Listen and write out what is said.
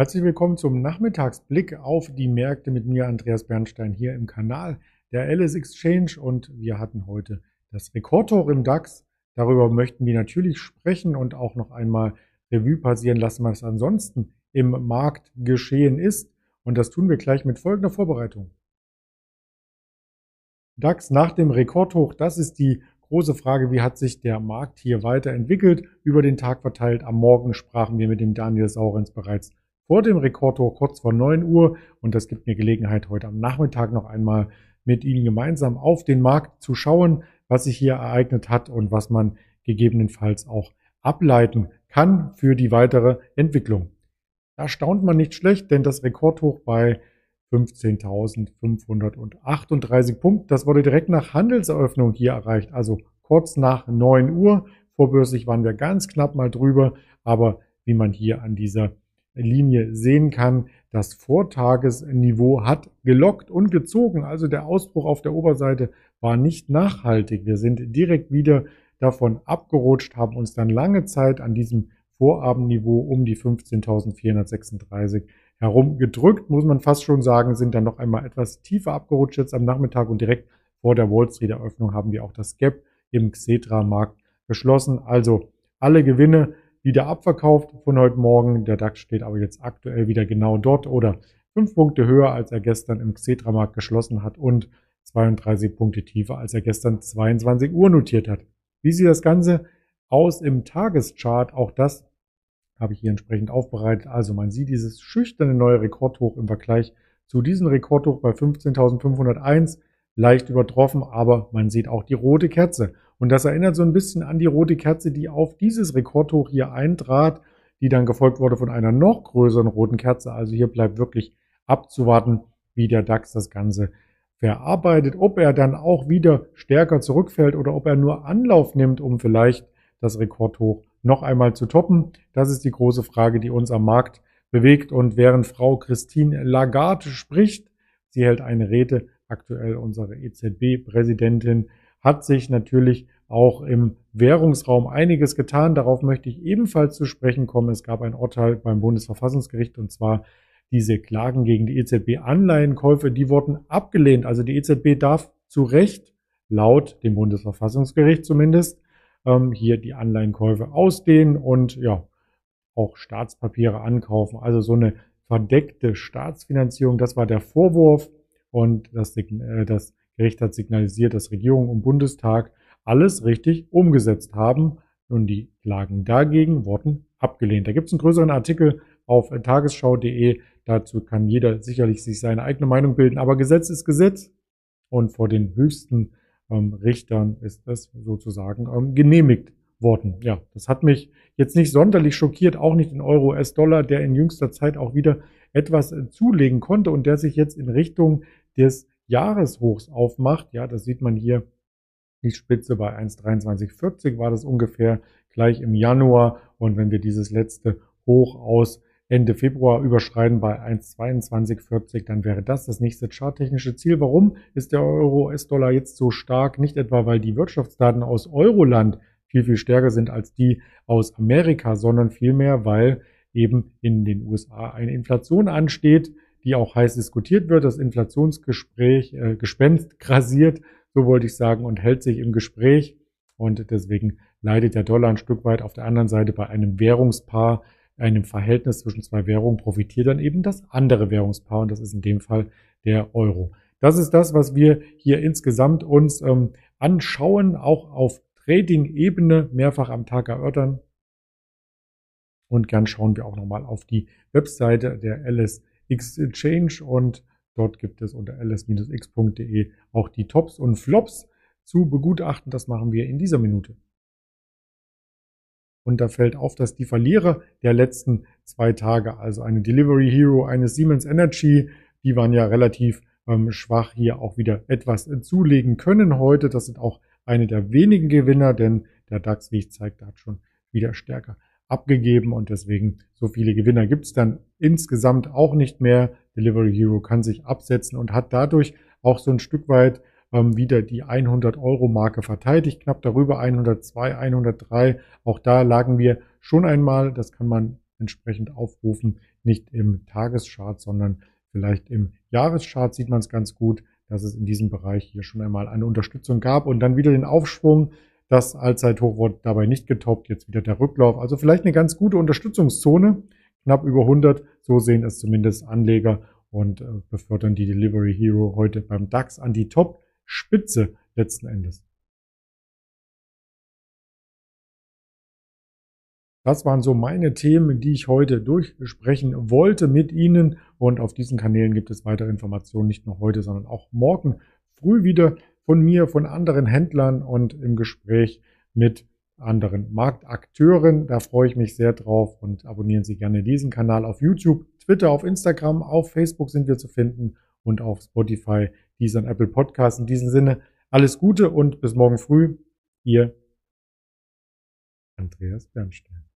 Herzlich willkommen zum Nachmittagsblick auf die Märkte mit mir, Andreas Bernstein, hier im Kanal der LS Exchange. Und wir hatten heute das Rekordhoch im DAX. Darüber möchten wir natürlich sprechen und auch noch einmal Revue passieren lassen, was ansonsten im Markt geschehen ist. Und das tun wir gleich mit folgender Vorbereitung. DAX nach dem Rekordhoch, das ist die große Frage, wie hat sich der Markt hier weiterentwickelt, über den Tag verteilt. Am Morgen sprachen wir mit dem Daniel Saurens bereits vor dem Rekordhoch kurz vor 9 Uhr und das gibt mir Gelegenheit, heute am Nachmittag noch einmal mit Ihnen gemeinsam auf den Markt zu schauen, was sich hier ereignet hat und was man gegebenenfalls auch ableiten kann für die weitere Entwicklung. Da staunt man nicht schlecht, denn das Rekordhoch bei 15.538 Punkten, das wurde direkt nach Handelseröffnung hier erreicht, also kurz nach 9 Uhr. Vorbörslich waren wir ganz knapp mal drüber, aber wie man hier an dieser Linie sehen kann, das Vortagesniveau hat gelockt und gezogen. Also der Ausbruch auf der Oberseite war nicht nachhaltig. Wir sind direkt wieder davon abgerutscht, haben uns dann lange Zeit an diesem Vorabendniveau um die 15.436 herum gedrückt, muss man fast schon sagen, sind dann noch einmal etwas tiefer abgerutscht jetzt am Nachmittag und direkt vor der Wall Street Eröffnung haben wir auch das Gap im Xetra-Markt geschlossen. Also alle Gewinne wieder abverkauft von heute Morgen. Der DAX steht aber jetzt aktuell wieder genau dort oder fünf Punkte höher, als er gestern im Xetra-Markt geschlossen hat und 32 Punkte tiefer, als er gestern 22 Uhr notiert hat. Wie sieht das Ganze aus im Tageschart? Auch das habe ich hier entsprechend aufbereitet. Also man sieht dieses schüchterne neue Rekordhoch im Vergleich zu diesem Rekordhoch bei 15.501 leicht übertroffen, aber man sieht auch die rote Kerze. Und das erinnert so ein bisschen an die rote Kerze, die auf dieses Rekordhoch hier eintrat, die dann gefolgt wurde von einer noch größeren roten Kerze. Also hier bleibt wirklich abzuwarten, wie der DAX das Ganze verarbeitet, ob er dann auch wieder stärker zurückfällt oder ob er nur Anlauf nimmt, um vielleicht das Rekordhoch noch einmal zu toppen. Das ist die große Frage, die uns am Markt bewegt. Und während Frau Christine Lagarde spricht, sie hält eine Rede, aktuell unsere EZB-Präsidentin, hat sich natürlich auch im Währungsraum einiges getan. Darauf möchte ich ebenfalls zu sprechen kommen. Es gab ein Urteil beim Bundesverfassungsgericht und zwar diese Klagen gegen die EZB-Anleihenkäufe, die wurden abgelehnt. Also die EZB darf zu Recht, laut dem Bundesverfassungsgericht zumindest, ähm, hier die Anleihenkäufe ausdehnen und ja, auch Staatspapiere ankaufen. Also so eine verdeckte Staatsfinanzierung, das war der Vorwurf und das, äh, das Gericht hat signalisiert, dass Regierung und Bundestag alles richtig umgesetzt haben. Und die Klagen dagegen wurden abgelehnt. Da gibt es einen größeren Artikel auf tagesschau.de. Dazu kann jeder sicherlich sich seine eigene Meinung bilden. Aber Gesetz ist Gesetz. Und vor den höchsten ähm, Richtern ist es sozusagen ähm, genehmigt worden. Ja, das hat mich jetzt nicht sonderlich schockiert, auch nicht in Euro, US-Dollar, der in jüngster Zeit auch wieder etwas äh, zulegen konnte und der sich jetzt in Richtung des Jahreshochs aufmacht. Ja, das sieht man hier. Die Spitze bei 1,2340 war das ungefähr gleich im Januar. Und wenn wir dieses letzte Hoch aus Ende Februar überschreiten bei 1,2240, dann wäre das das nächste charttechnische Ziel. Warum ist der Euro-US-Dollar jetzt so stark? Nicht etwa, weil die Wirtschaftsdaten aus Euroland viel, viel stärker sind als die aus Amerika, sondern vielmehr, weil eben in den USA eine Inflation ansteht, die auch heiß diskutiert wird. Das Inflationsgespräch, äh, Gespenst grasiert, so wollte ich sagen, und hält sich im Gespräch. Und deswegen leidet der Dollar ein Stück weit auf der anderen Seite bei einem Währungspaar, einem Verhältnis zwischen zwei Währungen profitiert dann eben das andere Währungspaar und das ist in dem Fall der Euro. Das ist das, was wir hier insgesamt uns ähm, anschauen, auch auf Trading-Ebene mehrfach am Tag erörtern. Und gern schauen wir auch nochmal auf die Webseite der LS Exchange und dort gibt es unter ls-x.de auch die Tops und Flops zu begutachten. Das machen wir in dieser Minute. Und da fällt auf, dass die Verlierer der letzten zwei Tage, also eine Delivery Hero, eine Siemens Energy, die waren ja relativ ähm, schwach hier auch wieder etwas zulegen können heute. Das sind auch eine der wenigen Gewinner, denn der DAX, wie ich zeigte, hat schon wieder stärker abgegeben und deswegen so viele Gewinner gibt es dann insgesamt auch nicht mehr. Delivery Hero kann sich absetzen und hat dadurch auch so ein Stück weit ähm, wieder die 100 Euro Marke verteidigt, knapp darüber 102, 103. Auch da lagen wir schon einmal, das kann man entsprechend aufrufen. Nicht im Tageschart, sondern vielleicht im Jahreschart sieht man es ganz gut, dass es in diesem Bereich hier schon einmal eine Unterstützung gab und dann wieder den Aufschwung. Das Allzeithoch wurde dabei nicht getoppt, jetzt wieder der Rücklauf. Also vielleicht eine ganz gute Unterstützungszone, knapp über 100. So sehen es zumindest Anleger und äh, befördern die Delivery Hero heute beim DAX an die Top-Spitze letzten Endes. Das waren so meine Themen, die ich heute durchsprechen wollte mit Ihnen. Und auf diesen Kanälen gibt es weitere Informationen, nicht nur heute, sondern auch morgen früh wieder von mir, von anderen Händlern und im Gespräch mit anderen Marktakteuren. Da freue ich mich sehr drauf und abonnieren Sie gerne diesen Kanal auf YouTube, Twitter, auf Instagram, auf Facebook sind wir zu finden und auf Spotify, dieser Apple Podcast. In diesem Sinne alles Gute und bis morgen früh. Ihr Andreas Bernstein.